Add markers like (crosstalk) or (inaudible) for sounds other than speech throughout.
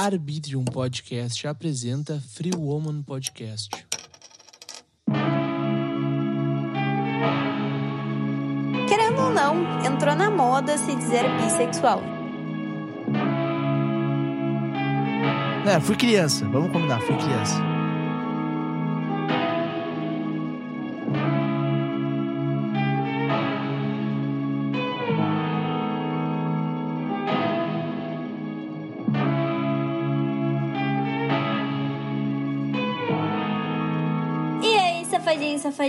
Arbitrium Podcast apresenta Free Woman Podcast. Querendo ou não, entrou na moda se dizer bissexual. É, fui criança, vamos combinar, fui criança.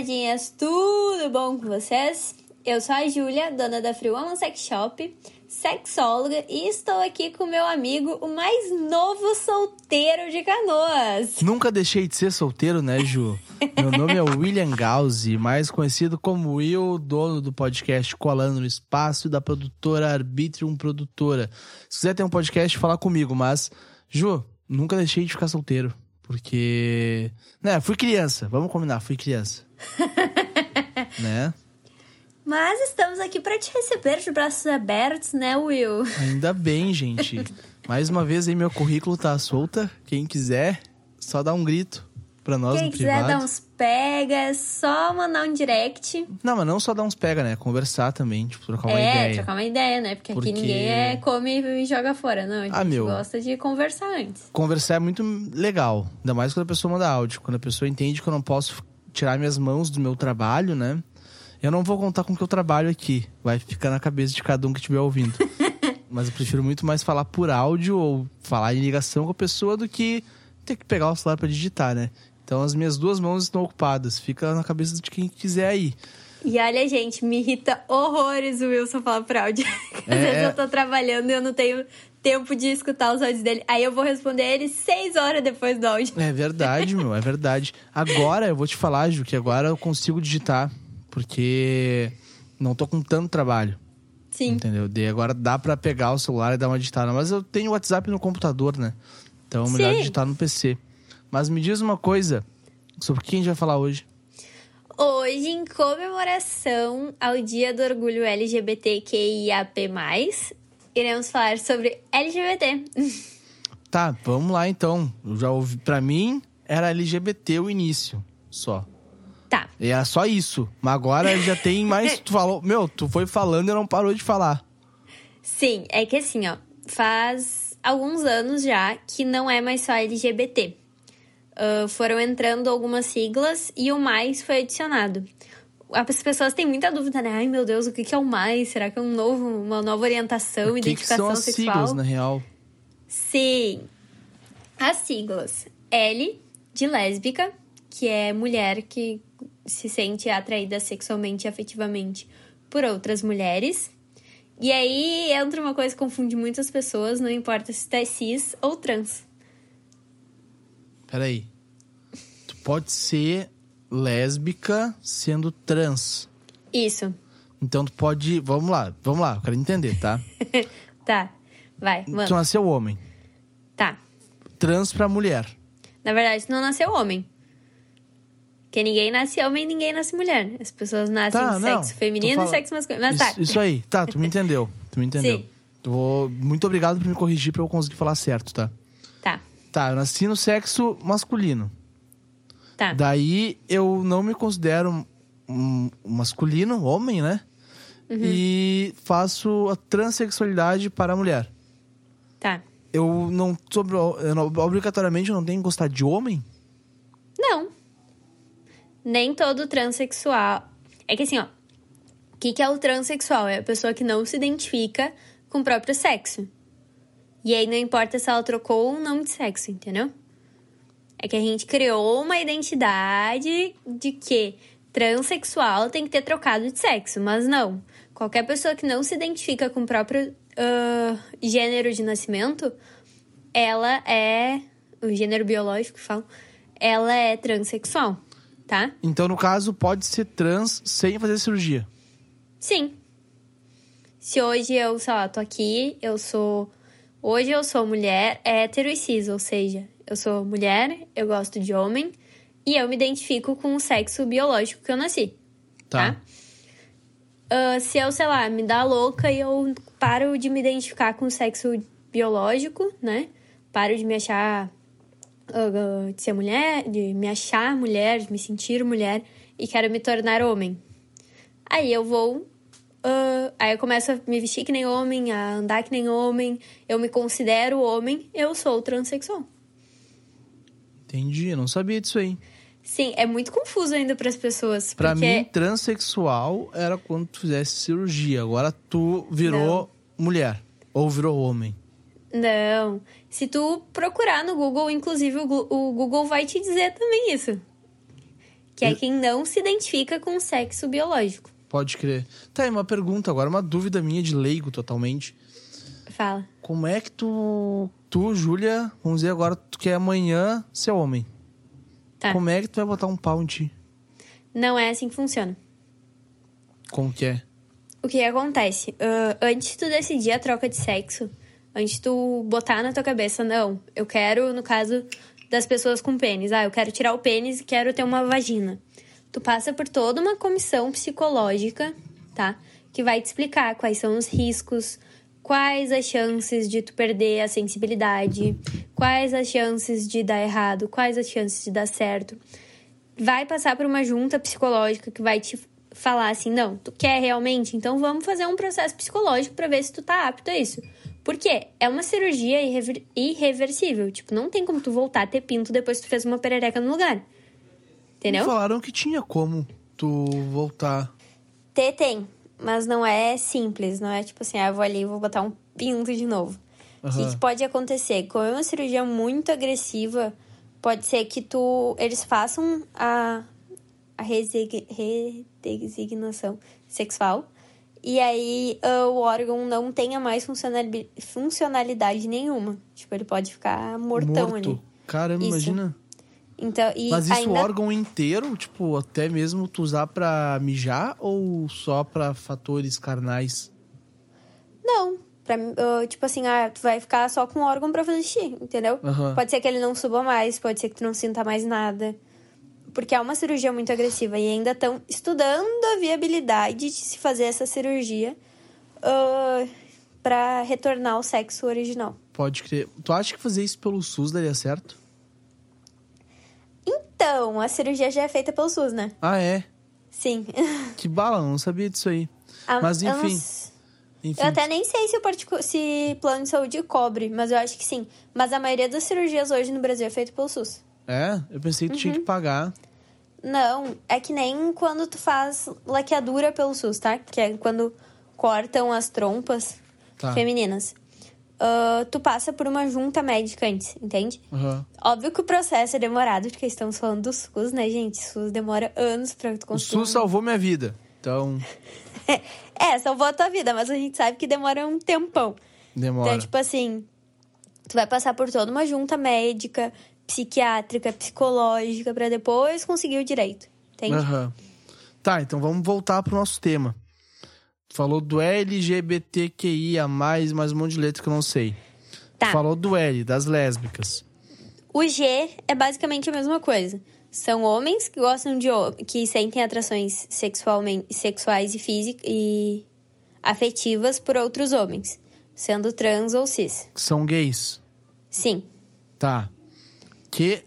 Safadinhas, tudo bom com vocês? Eu sou a Júlia, dona da Free Woman Sex Shop, sexóloga, e estou aqui com meu amigo, o mais novo solteiro de Canoas. Nunca deixei de ser solteiro, né, Ju? Meu nome é William Gauzi, mais conhecido como Will, dono do podcast Colando no Espaço e da produtora Arbitrium Produtora. Se quiser ter um podcast, fala comigo, mas, Ju, nunca deixei de ficar solteiro. Porque. Né, fui criança, vamos combinar, fui criança. (laughs) né? Mas estamos aqui para te receber de braços abertos, né, Will? Ainda bem, gente. Mais uma vez aí, meu currículo tá solta. Quem quiser, só dá um grito pra nós Quem no quiser privado. dar uns pegas, só mandar um direct. Não, mas não só dar uns pega, né? Conversar também, tipo, trocar uma é, ideia. trocar uma ideia, né? Porque, Porque- aqui ninguém é come e joga fora, não. A gente Ah, meu. gosta de conversar antes. Conversar é muito legal. Ainda mais quando a pessoa manda áudio. Quando a pessoa entende que eu não posso tirar minhas mãos do meu trabalho, né? Eu não vou contar com o que eu trabalho aqui. Vai ficar na cabeça de cada um que estiver ouvindo. (laughs) Mas eu prefiro muito mais falar por áudio ou falar em ligação com a pessoa do que ter que pegar o celular pra digitar, né? Então as minhas duas mãos estão ocupadas. Fica na cabeça de quem quiser aí. E olha, gente, me irrita horrores o Wilson falar por áudio. (laughs) Às É, vezes eu tô trabalhando e eu não tenho tempo de escutar os áudios dele. Aí eu vou responder ele seis horas depois do áudio. É verdade, meu, é verdade. Agora eu vou te falar, Ju, que agora eu consigo digitar, porque não tô com tanto trabalho. Sim. Entendeu? Daí agora dá pra pegar o celular e dar uma digitada. Mas eu tenho o WhatsApp no computador, né? Então é melhor Sim. digitar no PC. Mas me diz uma coisa, sobre o que a gente vai falar hoje? Hoje, em comemoração ao Dia do Orgulho LGBTQIAP+, iremos falar sobre LGBT. Tá, vamos lá então. Eu já ouvi, pra mim era LGBT o início, só. Tá. E era só isso. Mas agora já tem mais. (laughs) Tu falou, meu, tu foi falando e não parou de falar. Sim, é que assim, ó, faz alguns anos já que não é mais só LGBT. Ah, foram entrando algumas siglas e o mais foi adicionado. As pessoas têm muita dúvida, né? Ai, meu Deus, o que que é o mais? Será que é um novo, uma nova orientação, O que, que identificação são as sexual? siglas, na real? Sim. As siglas. L de lésbica, que é mulher que se sente atraída sexualmente e afetivamente por outras mulheres. E aí entra uma coisa que confunde muitas pessoas, não importa se tu é cis ou trans. Peraí. Tu pode ser lésbica sendo trans. Isso. Então tu pode. Vamos lá, vamos lá, eu quero entender, tá? (laughs) Tá. Vai, Tu manda. nasceu homem. Tá. Trans pra mulher. Na verdade, tu não nasceu homem. Porque ninguém nasce homem e ninguém nasce mulher. As pessoas nascem Tá, sexo feminino e falando- sexo masculino. Mas tá. Isso, isso aí, tá, tu me entendeu. Tu me entendeu. (laughs) Sim. Vou... Muito obrigado por me corrigir pra eu conseguir falar certo, tá? Tá. Tá, eu nasci no sexo masculino. Tá. Daí eu não me considero um, masculino, homem, né? Uhum. E faço a transexualidade para a mulher. Tá. Eu não sobre eu não- obrigatoriamente eu não tenho que gostar de homem? Não. Nem todo transexual. É que assim, ó. O que, que é o transexual? É a pessoa que não se identifica com o próprio sexo. E aí não importa se ela trocou um nome de sexo, entendeu? É que a gente criou uma identidade de que transexual tem que ter trocado de sexo, mas não. Qualquer pessoa que não se identifica com o próprio ah, gênero de nascimento, ela é. O gênero biológico que falam, ela é transexual, tá? Então, no caso, pode ser trans sem fazer cirurgia. Sim. Se hoje eu, sei lá, tô aqui, eu sou. Hoje eu sou mulher hétero e cis, ou seja, eu sou mulher, eu gosto de homem e eu me identifico com o sexo biológico que eu nasci. Tá. tá? Ah, se eu, sei lá, me dá louca e eu paro de me identificar com o sexo biológico, né? paro de me achar. Uh, de ser mulher, de me achar mulher, de me sentir mulher e quero me tornar homem. Aí eu vou. Uh, aí eu começo a me vestir que nem homem, a andar que nem homem, eu me considero homem, eu sou transexual. Entendi, eu não sabia disso aí. Sim, é muito confuso ainda para as pessoas. Pra porque... mim, transexual era quando tu fizesse cirurgia. Agora tu virou não. mulher ou virou homem. Não. Se tu procurar no Google, inclusive o Google vai te dizer também isso. Que é quem não se identifica com o sexo biológico. Pode crer. Tá, e uma pergunta agora, uma dúvida minha de leigo totalmente. Fala. Como é que tu, tu, Júlia, vamos dizer agora, quer amanhã ser homem? Tá. Como é que tu vai botar um pau em ti? Não é assim que funciona. Como que é? O que acontece? Uh, antes de tu decidir a troca de sexo, antes de tu botar na tua cabeça, não, eu quero, no caso das pessoas com pênis, ah, eu quero tirar o pênis e quero ter uma vagina. Tu passa por toda uma comissão psicológica, tá? Que vai te explicar quais são os riscos, quais as chances de tu perder a sensibilidade, quais as chances de dar errado, quais as chances de dar certo. Vai passar por uma junta psicológica que vai te falar assim: não, tu quer realmente? Então vamos fazer um processo psicológico para ver se tu tá apto a isso. Porque é uma cirurgia irrever irreversível. Tipo, não tem como tu voltar a ter pinto depois que tu fez uma perereca no lugar. Entendeu? Falaram que tinha como tu voltar. Ter tem mas não é simples, não é tipo assim, ah, eu vou ali e vou botar um pinto de novo. O uhum. que, que, pode acontecer? Como é uma cirurgia muito agressiva, pode ser que tu eles façam a, a redesignação sexual e aí uh, o órgão não tenha mais funcionalidade nenhuma. Tipo, ele pode ficar mortão Morto. ali. Caramba, Isso. imagina. Então, e Mas isso ainda... o órgão inteiro, tipo, até mesmo tu usar pra mijar ou só pra fatores carnais? Não. Pra, uh, tipo assim, ah, tu vai ficar só com o órgão pra fazer xixi, entendeu? Uhum. Pode ser que ele não suba mais, pode ser que tu não sinta mais nada. Porque é uma cirurgia muito agressiva e ainda estão estudando a viabilidade de se fazer essa cirurgia uh, para retornar ao sexo original. Pode crer. Tu acha que fazer isso pelo SUS daria certo? Então, a cirurgia já é feita pelo SUS, né? Ah, é? Sim. (laughs) Que bala, não sabia disso aí. Ah, mas enfim. Eu, enfim. eu até nem sei se o particu... se plano de saúde cobre, mas eu acho que sim. Mas a maioria das cirurgias hoje no Brasil é feita pelo SUS. É? Eu pensei que uhum. tinha que pagar. Não, é que nem quando tu faz laqueadura pelo SUS, tá? Que é quando cortam as trompas tá. femininas uh, tu passa por uma junta médica antes, entende? Uhum. Óbvio que o processo é demorado, porque estamos falando do SUS, né, gente? O SUS demora anos pra tu conseguir. O SUS salvou minha vida, então... (laughs) é, salvou a tua vida, mas a gente sabe que demora um tempão. Demora. Então, tipo assim, tu vai passar por toda uma junta médica, psiquiátrica, psicológica, para depois conseguir o direito, entende? Uhum. Tá, então vamos voltar pro nosso tema. Falou do LGBTQIA, mais um monte de letra que eu não sei. Tá. Falou do L, das lésbicas. O G é basicamente a mesma coisa. São homens que gostam de que sentem atrações sexualmente, sexuais e físicas e afetivas por outros homens, sendo trans ou cis. São gays. Sim. Tá. Que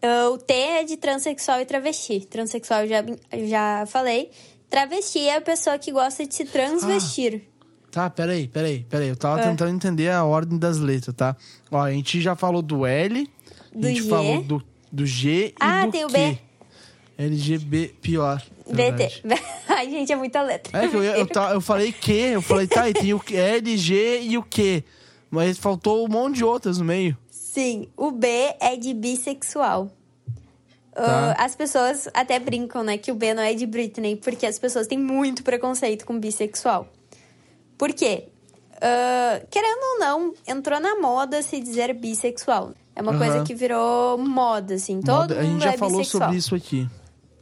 LGBTQ o T é de transexual e travesti. Transexual já, já falei. Travesti é a pessoa que gosta de se transvestir. Ah, tá, peraí, peraí, peraí. Eu tava é. tentando entender a ordem das letras, tá? Ó, a gente já falou do L, do a gente G. falou do, do G ah, e do tem Q. o B. LGB, pior. BT. (laughs) Ai, gente, é muita letra. É que eu, eu, eu, eu falei Q, eu falei, tá, e tem o L, G e o Q. Mas faltou um monte de outras no meio. Sim, o B é de bissexual. Tá. Uh, as pessoas até brincam, né, que o B não é de Britney, porque as pessoas têm muito preconceito com bissexual. Por quê? Uh, querendo ou não, entrou na moda se dizer bissexual. É uma coisa que virou moda, assim. Todo moda, a gente já é falou sobre isso aqui.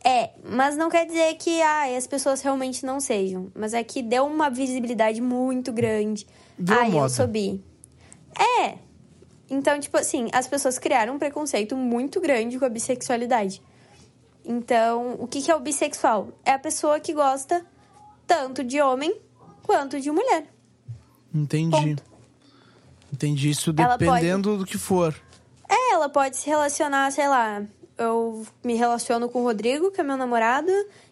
É, mas não quer dizer que ah, as pessoas realmente não sejam. Mas é que deu uma visibilidade muito grande. Virou ah, moda. eu sou bi. É, então, tipo assim, as pessoas criaram um preconceito muito grande com a bissexualidade. Então, o que, é o bissexual? É a pessoa que gosta tanto de homem quanto de mulher. Entendi. Ponto. Entendi isso dependendo do que for. É, ela pode se relacionar, sei lá. Eu me relaciono com o Rodrigo, que é meu namorado,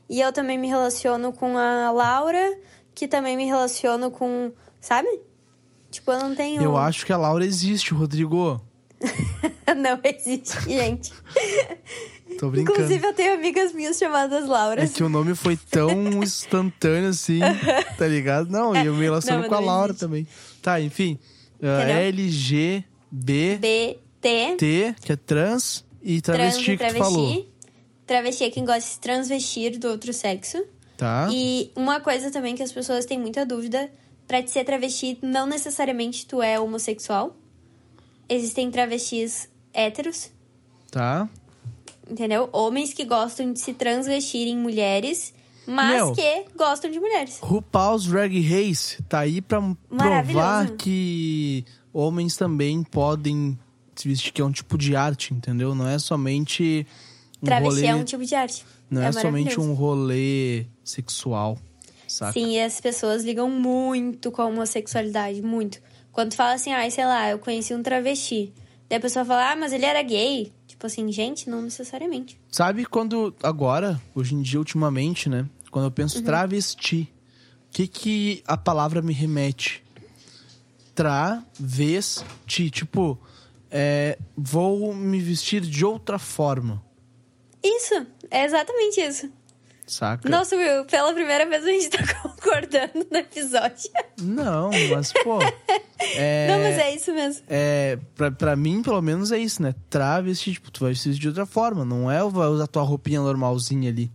e eu também me relaciono com a Laura, que também me relaciono com. Sabe? Tipo, eu não tenho. Eu acho que a Laura existe, Rodrigo. (laughs) não existe, gente. (laughs) Tô brincando. Inclusive, eu tenho amigas minhas chamadas É Lauras. que o nome foi tão (laughs) instantâneo assim, tá ligado? Não, e eu me relaciono Não, com a Laura existe. também. Tá, enfim. Uh, Entendeu? LGBT, BT, que é trans, e trans travesti e que tu falou. travesti. Travesti é quem gosta de se transvestir do outro sexo. Tá? E uma coisa também que as pessoas têm muita dúvida, pra te ser travesti, não necessariamente tu é homossexual. Existem travestis héteros, Tá. entendeu? Homens que gostam de se transvestir em mulheres, mas Meu. que gostam de mulheres. RuPaul's Drag Race tá aí pra provar que homens também podem se vestir, que é um tipo de arte, entendeu? Não é somente um Travesti rolê, é um tipo de arte. não é, somente maravilhoso. um rolê sexual, saca? Sim, e as pessoas ligam muito com a homossexualidade, muito. Quando tu fala assim, ai, sei lá, eu conheci um travesti. Daí a pessoa fala, ah, mas ele era gay. Tipo assim, gente, não necessariamente. Sabe quando agora, hoje em dia, ultimamente, né? Quando eu penso Uhum. travesti, o que que a palavra me remete? Travesti, tipo, é, vou me vestir de outra forma, Isso, é exatamente isso. Saca? Nossa, Will, pela primeira vez a gente tá (laughs) concordando no episódio. Não, mas pô, (laughs) é, Não, mas é isso mesmo. é pra, pra mim, pelo menos, é isso, né? Travesti, tipo, tu vai vestir de outra forma, não é vai usar tua roupinha normalzinha ali,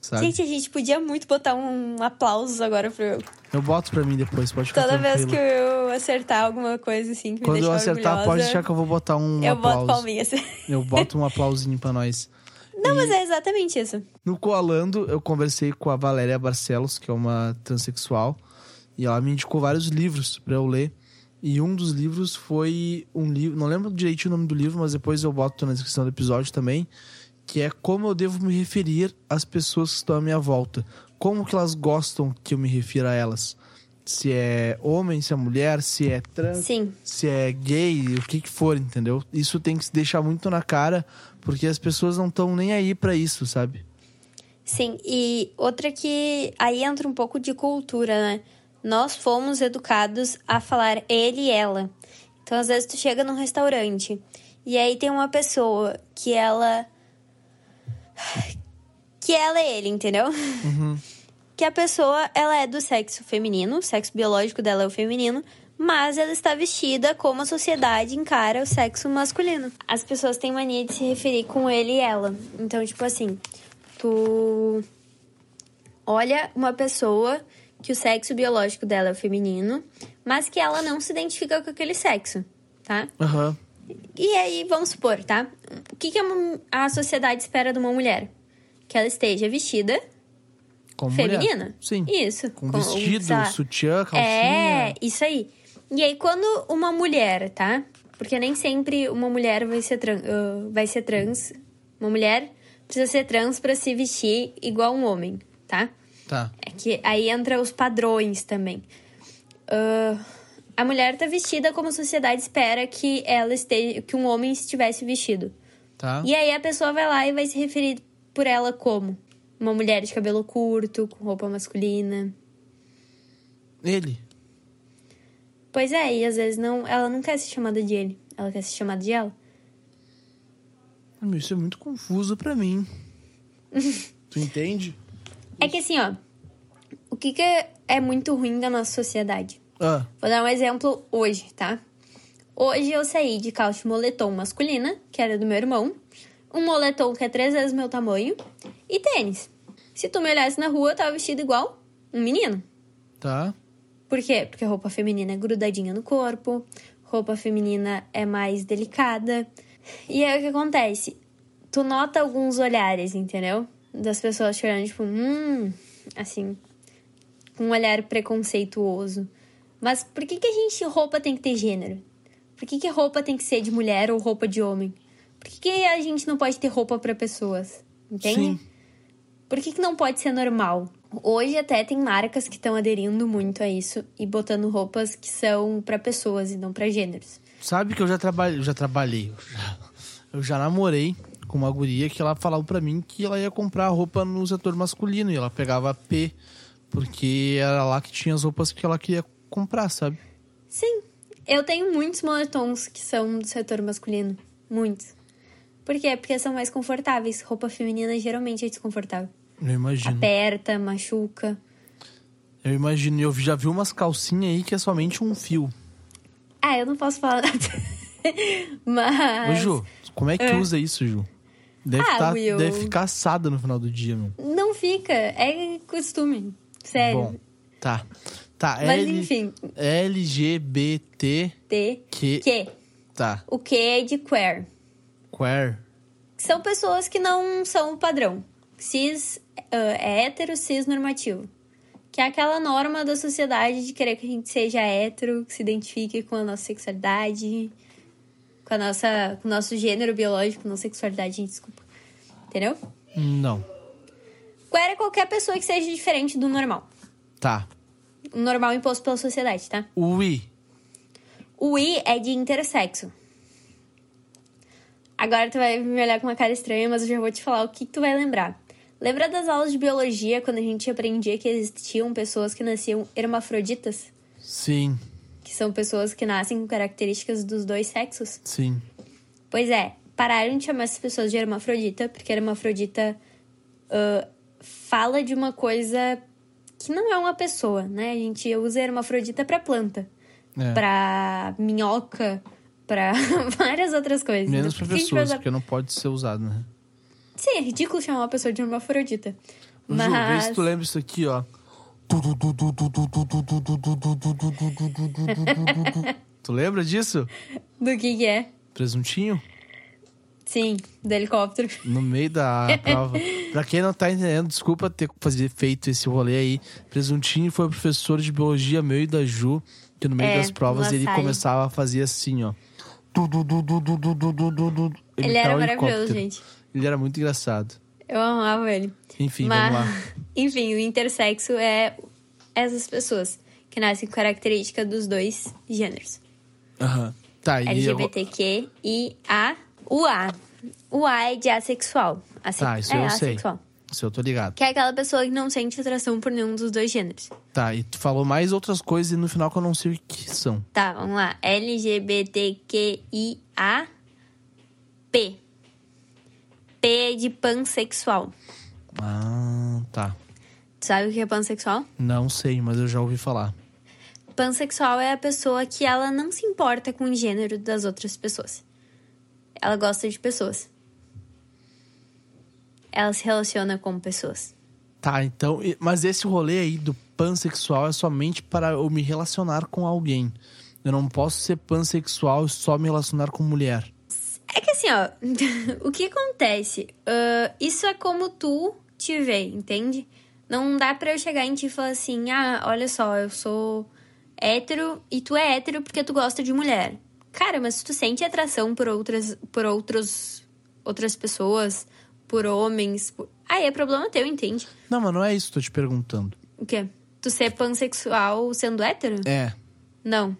sabe? Gente, a gente podia muito botar um aplauso agora pro Will. Eu boto pra mim depois, pode ficar Toda vez tranquilo. que o Will acertar alguma coisa assim que me Quando eu acertar, orgulhosa, pode deixar que eu vou botar um eu aplauso. boto palminhas. Eu boto um aplausinho pra nós. Não, mas é exatamente isso. No Coalando, eu conversei com a Valéria Barcelos, que é uma transexual, e ela me indicou vários livros pra eu ler. E um dos livros foi um livro, não lembro direitinho o nome do livro, mas depois eu boto na descrição do episódio também, que é como eu devo me referir às pessoas que estão à minha volta. Como que elas gostam que eu me refira a elas. Se é homem, se é mulher, se é trans, Sim. se é gay, o que que for, entendeu? Isso tem que se deixar muito na cara, porque as pessoas não estão nem aí pra isso, sabe? Sim, e outra que aí entra um pouco de cultura, né? Nós fomos educados a falar ele e ela. Então, às vezes, tu chega num restaurante e aí tem uma pessoa que ela. que ela é ele, entendeu? Que a pessoa, ela é do sexo feminino, o sexo biológico dela é o feminino, mas ela está vestida como a sociedade encara o sexo masculino. As pessoas têm mania de se referir com ele e ela. Então, tipo assim, tu olha uma pessoa que o sexo biológico dela é o feminino, mas que ela não se identifica com aquele sexo, tá? Aham. E aí, vamos supor, tá? O que, que a, sociedade espera de uma mulher? Que ela esteja vestida Como mulher. feminina? Sim. Isso. Com Com- vestido, lá. sutiã, calcinha. É, isso aí. E aí, quando uma mulher, tá? Porque nem sempre uma mulher vai ser, tran ah, vai ser trans. Uma mulher precisa ser trans pra se vestir igual um homem, tá? Tá. É que aí entra os padrões também. Ah, a mulher tá vestida como a sociedade espera que ela esteja, que um homem estivesse vestido. Tá. E aí a pessoa vai lá e vai se referir por ela como uma mulher de cabelo curto, com roupa masculina. Ele. Pois é, e às vezes não, ela não quer ser chamada de ele, ela quer ser chamada de ela. Isso é muito confuso pra mim. (laughs) tu entende? É que assim, ó, o que, que é, é muito ruim da nossa sociedade? Ah, Vou dar um exemplo hoje, tá? Hoje eu saí de calça de moletom masculina, que era do meu irmão, um moletom que é três vezes meu tamanho, e tênis. Se tu me olhasse na rua, eu tava vestido igual um menino. tá. Por quê? Porque roupa feminina é grudadinha no corpo, roupa feminina é mais delicada. E aí o que acontece? Tu nota alguns olhares, entendeu? Das pessoas te olhando, tipo, hum, assim, com um olhar preconceituoso. Mas por que, que a gente, roupa tem que ter gênero? Por que, que roupa tem que ser de mulher ou roupa de homem? Por que, que a gente não pode ter roupa pra pessoas? Entende? Sim. Por que, que não pode ser normal? Hoje até tem marcas que estão aderindo muito a isso e botando roupas que são para pessoas e não para gêneros. Sabe que eu já trabalhei, eu já trabalhei. Eu já, namorei com uma guria que ela falava pra mim que ela ia comprar roupa no setor masculino e ela pegava P, porque era lá que tinha as roupas que ela queria comprar, sabe? Sim, eu tenho muitos moletons que são do setor masculino. Muitos. Por quê? Porque são mais confortáveis. Roupa feminina geralmente é desconfortável. Eu imagino. Aperta, machuca. Eu imagino. Eu já vi umas calcinhas aí que é somente um fio. Ah, eu não posso falar nada. (laughs) Ô, Mas. Ju, como é que Ah. usa isso, Ju? Deve, Ah, tá, Will. deve ficar assada no final do dia, meu. Não fica. É costume. Sério. Bom, tá. Tá, Mas L- enfim. LGBT T. que... Que? Tá, O que é de queer? queer. São pessoas que não são o padrão. Cis, ah, é hétero, cis normativo. Que é aquela norma da sociedade de querer que a gente seja hétero, que se identifique com a nossa sexualidade, com, a nossa, com o nosso gênero biológico, não sexualidade, gente, desculpa. Entendeu? Não. Queer é qualquer pessoa que seja diferente do normal. Tá. O normal imposto pela sociedade, tá? O I. O I é de intersexo. Agora tu vai me olhar com uma cara estranha, mas eu já vou te falar o que tu vai lembrar. Lembra das aulas de biologia quando a gente aprendia que existiam pessoas que nasciam hermafroditas? Sim, Que são pessoas que nascem com características dos dois sexos? sim. Pois é, pararam de chamar essas pessoas de hermafrodita, porque hermafrodita ah, fala de uma coisa que não é uma pessoa, né? A gente usa hermafrodita pra planta, É. pra minhoca, pra (laughs) várias outras coisas. Menos Então, pra por que a gente vai pessoas, usar- porque não pode ser usado, né? Sim, é ridículo chamar uma pessoa de hermafrodita. Ju, vê Mas. se tu lembra isso aqui, ó. tu lembra disso? Do que que é? Presuntinho? Sim, do helicóptero. No meio da prova. pra quem não tá entendendo, desculpa ter fazer feito esse rolê aí. Presuntinho foi professor de biologia meu e da Ju, que no meio É, das provas ele começava a fazer assim, ó. Ele era maravilhoso, gente. Ele era muito engraçado. Eu amava ele. Enfim, Mas, vamos lá. (laughs) enfim, o intersexo é essas pessoas que nascem com característica dos dois gêneros. Aham. Tá, e LGBTQ e A. O A. O A é de assexual. Asse- Tá, isso é eu sei. assexual. Isso eu tô ligado. Que é aquela pessoa que não sente atração por nenhum dos dois gêneros. Tá, e tu falou mais outras coisas e no final que eu não sei o que são. Tá, vamos lá. LGBTQIA. P. De pansexual. Ah, tá. Tu sabe o que é pansexual? Não sei, mas eu já ouvi falar. Pansexual é a pessoa que ela não se importa com o gênero das outras pessoas. Ela gosta de pessoas. Ela se relaciona com pessoas. Tá, então. Mas esse rolê aí do pansexual é somente para eu me relacionar com alguém. Eu não posso ser pansexual e só me relacionar com mulher. É que assim, ó, (laughs) o que acontece? Ah, isso é como tu te vê, entende? Não dá pra eu chegar em ti e falar assim, ah, olha só, eu sou hétero e tu é hétero porque tu gosta de mulher. Cara, mas se tu sente atração por outras, por outros, outras pessoas, por homens, por... aí é problema teu, entende? Não, mas não é isso que eu tô te perguntando. O quê? Tu ser pansexual sendo hétero? É. Não.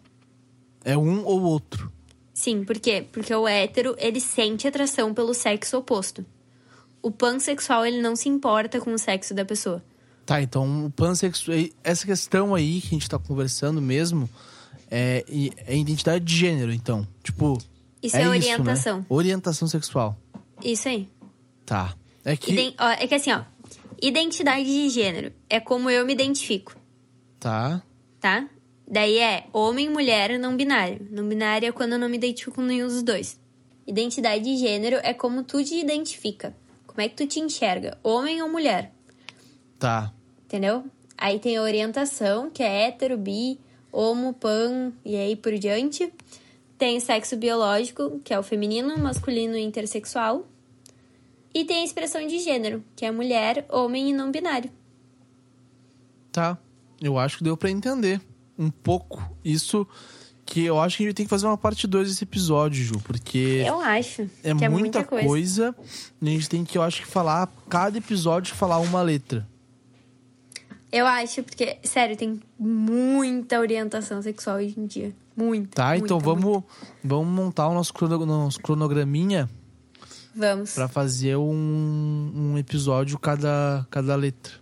É um ou outro. Sim, por quê? Porque o hétero, ele sente atração pelo sexo oposto. O pansexual, ele não se importa com o sexo da pessoa. Tá, então o pansexual. Essa questão aí que a gente tá conversando mesmo é, é identidade de gênero, então. Tipo. Isso é, né? orientação. Orientação sexual. Isso aí. Tá. É que. Iden- ó, é que assim, ó. Identidade de gênero é como eu me identifico, Tá. tá? Daí é homem, mulher, não binário. Não binário é quando eu não me identifico com nenhum dos dois. Identidade de gênero é como tu te identifica. Como é que tu te enxerga? Homem ou mulher? Tá. Entendeu? Aí tem a orientação, que é hétero, bi, homo, pan e aí por diante. Tem o sexo biológico, que é o feminino, masculino e intersexual. E tem a expressão de gênero, que é mulher, homem e não binário. Tá. Eu acho que deu pra entender um pouco isso. Que eu acho que a gente tem que fazer uma parte 2 desse episódio, Ju, porque Eu acho. é que é muita, muita coisa. coisa. E a gente tem que, eu acho que falar, cada episódio falar uma letra. Eu acho, porque, sério, tem muita orientação sexual hoje em dia. Muita. Tá, muita, então muita. vamos, vamos montar o nosso, crono, nosso cronograminha Vamos. pra fazer um, um episódio cada, cada letra.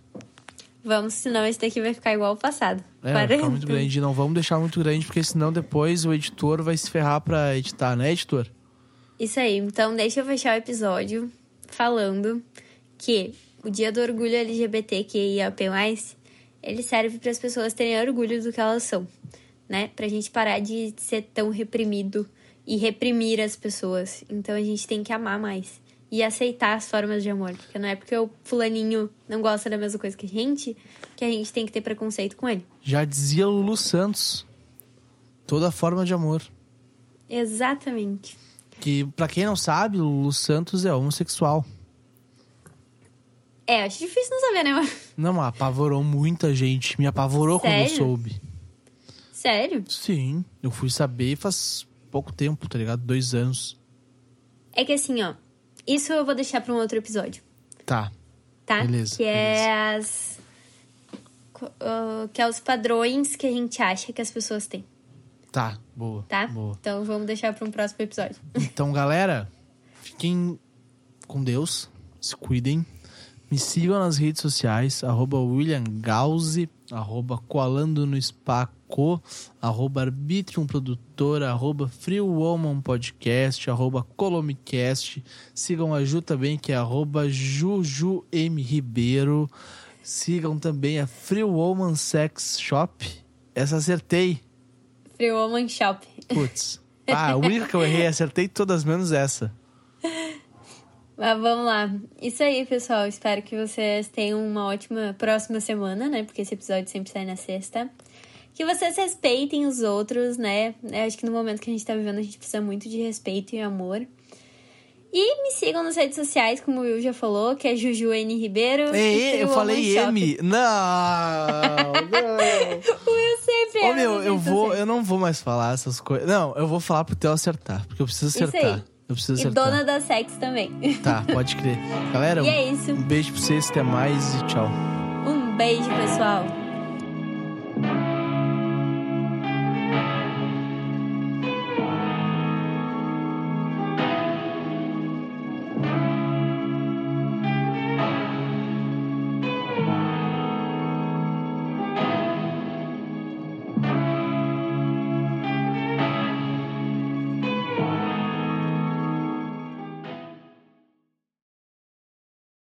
Vamos, senão esse daqui vai ficar igual ao passado. É, vai ficar 40. muito grande. Não vamos deixar muito grande, porque senão depois o editor vai se ferrar pra editar, né, editor? Isso aí, então deixa eu fechar o episódio falando que o Dia do Orgulho LGBTQIAP+, ele serve para as pessoas terem orgulho do que elas são, né? Pra gente parar de ser tão reprimido e reprimir as pessoas. Então a gente tem que amar mais e aceitar as formas de amor, porque não é porque o fulaninho não gosta da mesma coisa que a gente que a gente tem que ter preconceito com ele. Já dizia Lulu Santos. Toda forma de amor. Exatamente. Que, pra quem não sabe, Lulu Santos é homossexual. É, acho difícil não saber, né? Não, apavorou muita gente. Me apavorou quando eu Sério? soube. Sério? Sim, eu fui saber faz pouco tempo, tá ligado? Dois anos. É que assim, ó. Isso eu vou deixar pra um outro episódio, Tá. tá? Beleza, Que é as. co- ah, que é os padrões que a gente acha que as pessoas têm, Tá, boa. tá? Boa. Então vamos deixar pra um próximo episódio. Então, galera, fiquem com Deus, se cuidem. Me sigam nas redes sociais, arroba William Gause, arroba Coalando no Spaco, arroba Arbitrium Produtora, arroba Free Woman Podcast, arroba Colomicast. Sigam a Ju também, que é arroba Juju M. Ribeiro. Sigam também a Free Woman Sex Shop. Essa acertei. Free Woman Shop. Putz. Ah, a única que eu errei, acertei todas menos essa. Mas vamos lá. Isso aí, pessoal. Espero que vocês tenham uma ótima próxima semana, né? Porque esse episódio sempre sai na sexta. Que vocês respeitem os outros, né? Eu acho que no momento que a gente tá vivendo, a gente precisa muito de respeito e amor. E me sigam nas redes sociais, como o Will já falou, que é Juju N Ribeiro. Ei, eu falei. M. Não, (laughs) não. O Will sempre Ô, erra meu, eu vou, eu não vou mais falar essas coisas. Não, eu vou falar pro teu acertar, porque eu preciso Isso acertar. aí. Eu preciso E acertar. dona da sex também. Tá, pode crer. Galera, (laughs) E é isso. um beijo pra vocês, até mais e tchau. Um beijo, pessoal.